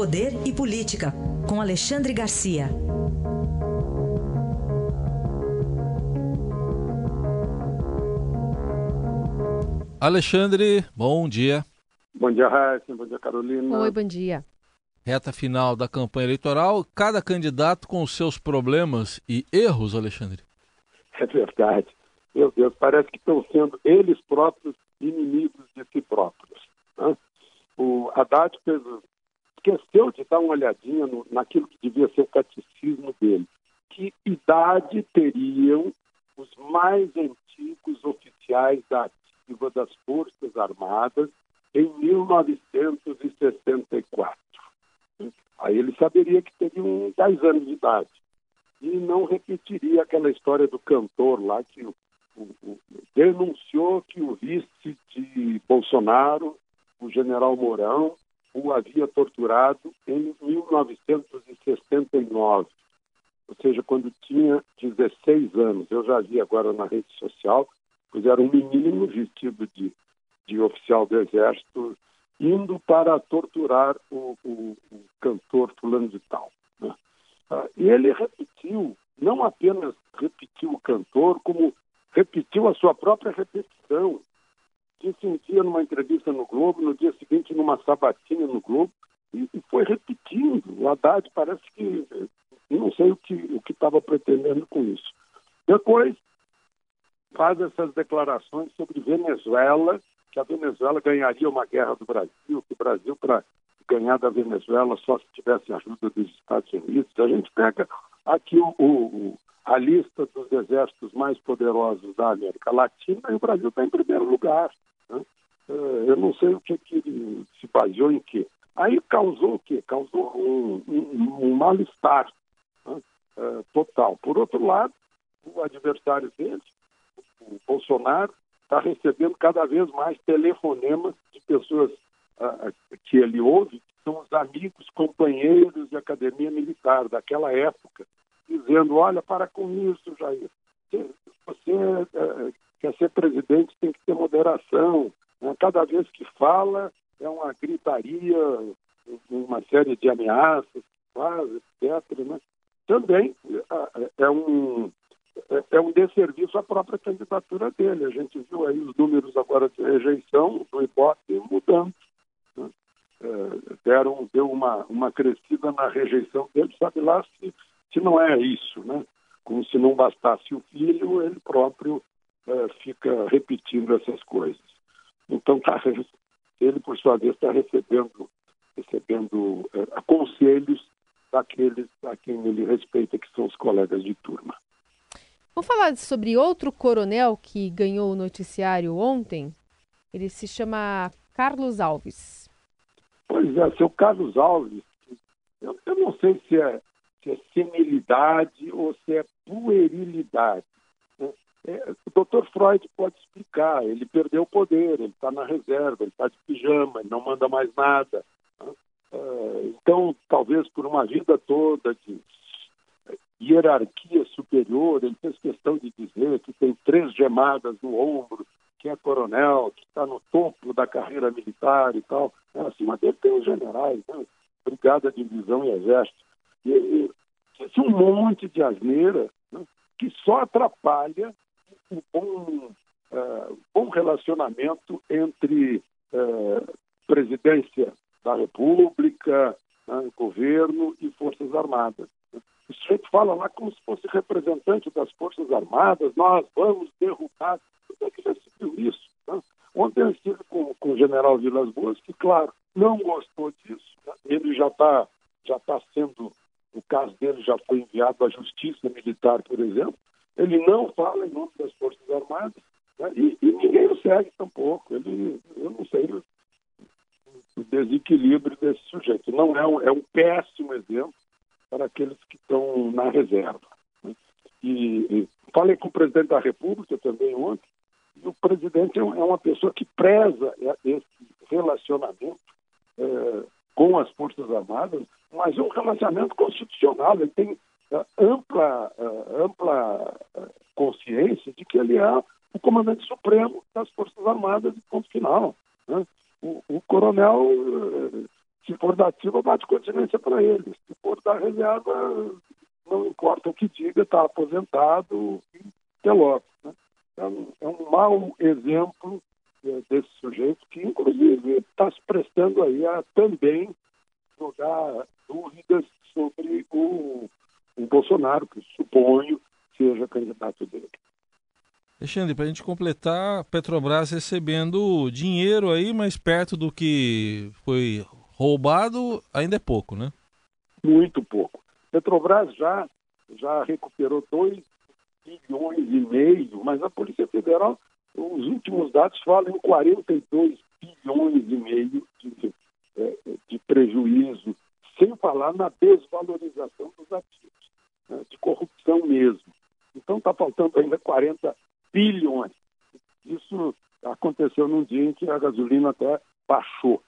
Poder e Política, com Alexandre Garcia. Alexandre, bom dia. Bom dia, Raíssa. Bom dia, Carolina. Oi, bom dia. Reta final da campanha eleitoral, cada candidato com os seus problemas e erros, Alexandre. É verdade. Meu Deus, parece que estão sendo eles próprios inimigos de si próprios. Né? O Haddad fez, esqueceu de dar uma olhadinha no, naquilo que devia ser o catecismo dele. Que idade teriam os mais antigos oficiais da ativa das Forças Armadas em 1964? Aí ele saberia que teriam 10 anos de idade. E não repetiria aquela história do cantor lá que o, o, o, denunciou que o vice de Bolsonaro, o general Mourão, o havia torturado em 1969, ou seja, quando tinha 16 anos. Eu já vi agora na rede social, pois era um menino vestido de, de oficial do Exército indo para torturar o, o, o cantor fulano de tal. Né? Ah, e ele repetiu, não apenas repetiu o cantor, como repetiu a sua própria repetição. Disse um dia numa entrevista no Globo, no dia seguinte numa sabatina no Globo, e, e foi repetindo. O Haddad parece que não sei o que o estava pretendendo com isso. Depois faz essas declarações sobre Venezuela que a Venezuela ganharia uma guerra do Brasil, que o Brasil, para ganhar da Venezuela, só se tivesse ajuda dos Estados Unidos. A gente pega aqui o, o, a lista dos exércitos mais poderosos da América Latina e o Brasil está em primeiro lugar. É, eu não sei o que, que se baseou em quê. Aí causou o quê? Causou um, um, um mal-estar né? É, total. Por outro lado, o adversário dele, o Bolsonaro, está recebendo cada vez mais telefonemas de pessoas uh, que ele ouve, que são os amigos, companheiros de academia militar daquela época, dizendo: olha, para com isso, Jair. Você uh, quer ser presidente, tem que ter moderação. Cada vez que fala, é uma gritaria, uma série de ameaças, faz, etc. Né? Também é um é, é um desserviço à própria candidatura dele. A gente viu aí os números agora de rejeição do Ibope mudando. Né? É, deram, deu uma, uma crescida na rejeição dele, sabe lá se, se não é isso, né? Como se não bastasse o filho, ele próprio é, fica repetindo essas coisas. Então, tá, ele, por sua vez, está recebendo, recebendo é, conselhos daqueles a quem ele respeita, que são os colegas de turma. Vamos falar sobre outro coronel que ganhou o noticiário ontem. Ele se chama Carlos Alves. Pois é, seu Carlos Alves, eu, eu não sei se é, se é senilidade ou se é puerilidade. É, o doutor Freud pode explicar, ele perdeu o poder, ele está na reserva, ele está de pijama, ele não manda mais nada. Né? É, então, talvez por uma vida toda de hierarquia superior, ele fez questão de dizer que tem três gemadas no ombro, que é coronel, que está no topo da carreira militar e tal. É, acima dele tem os generais, né? brigada, divisão e exército. E, e esse um monte de asneira né? que só atrapalha o bom, uh, bom relacionamento entre uh, presidência da República, né? governo e Forças Armadas. O sujeito fala lá como se fosse representante das Forças Armadas, nós vamos derrubar. Como é que já se viu isso? Né? Ontem eu estive com, com o general Vilas Boas, que, claro, não gostou disso. Né? Ele já está já tá sendo, o caso dele já foi enviado à Justiça Militar, por exemplo. Ele não fala em nome das Forças Armadas né? e, e, ninguém o segue tampouco. Ele, eu não sei o, desequilíbrio desse sujeito. Não é um, é um péssimo exemplo para aqueles que estão na reserva. Né? E, e, falei com o presidente da República também ontem, e o presidente é, é uma pessoa que preza esse relacionamento é, com as Forças Armadas, mas é um relacionamento constitucional. Ele tem é, ampla, ampla consciência de que ele é o comandante supremo das Forças Armadas e ponto final. Né? O, o, coronel Se for da ativa, bate continência para ele. Se for da reserva, não importa o que diga, está aposentado e logo. Né? É, um, é um mau exemplo é, desse sujeito que, inclusive, está se prestando aí a também jogar dúvidas sobre o, o Bolsonaro, que suponho seja candidato dele. Alexandre, para a gente completar, Petrobras recebendo dinheiro aí, mas perto do que foi roubado, ainda é pouco, né? Muito pouco. Petrobras já, já recuperou 2 bilhões e meio, mas a Polícia Federal, os últimos dados falam em 42 bilhões e meio de, é, de prejuízo, sem falar na desvalorização dos ativos, né, de corrupção mesmo. Então está faltando ainda 40 bilhões. Isso aconteceu num dia em que a gasolina até baixou.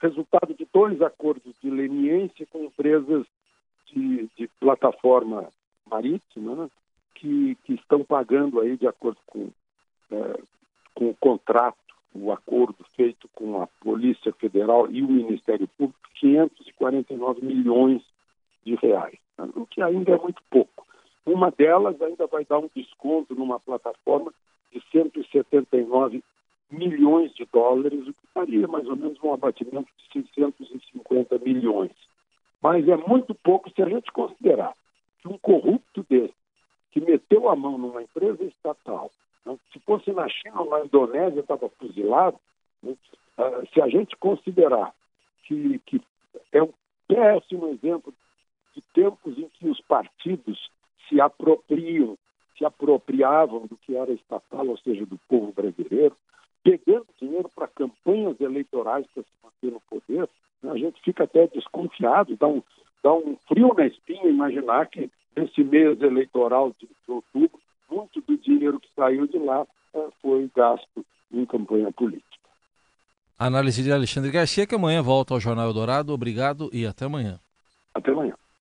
Resultado de dois acordos de leniência com empresas de, de plataforma marítima, né, que, que estão pagando aí de acordo com, é, com o contrato, o acordo feito com a Polícia Federal e o Ministério Público, 549 milhões de reais, né, o que ainda é muito pouco. Uma delas ainda vai dar um desconto numa plataforma de 179 milhões de dólares, o que faria mais ou menos um abatimento de 650 milhões. Mas é muito pouco se a gente considerar que um corrupto desse, que meteu a mão numa empresa estatal, né, se fosse na China ou na Indonésia, estava fuzilado, né, uh, se a gente considerar que, que é um péssimo exemplo de tempos em que os partidos se apropriam, se apropriavam do que era estatal, ou seja, do povo brasileiro, pegando dinheiro para campanhas eleitorais para se manter no poder, né, a gente fica até desconfiado, dá um, dá um frio na espinha imaginar que nesse mês eleitoral de, de outubro, muito do dinheiro que saiu de lá é, foi gasto em campanha política. Análise de Alexandre Garcia, que amanhã volta ao Jornal Eldorado. Obrigado e até amanhã. Até amanhã.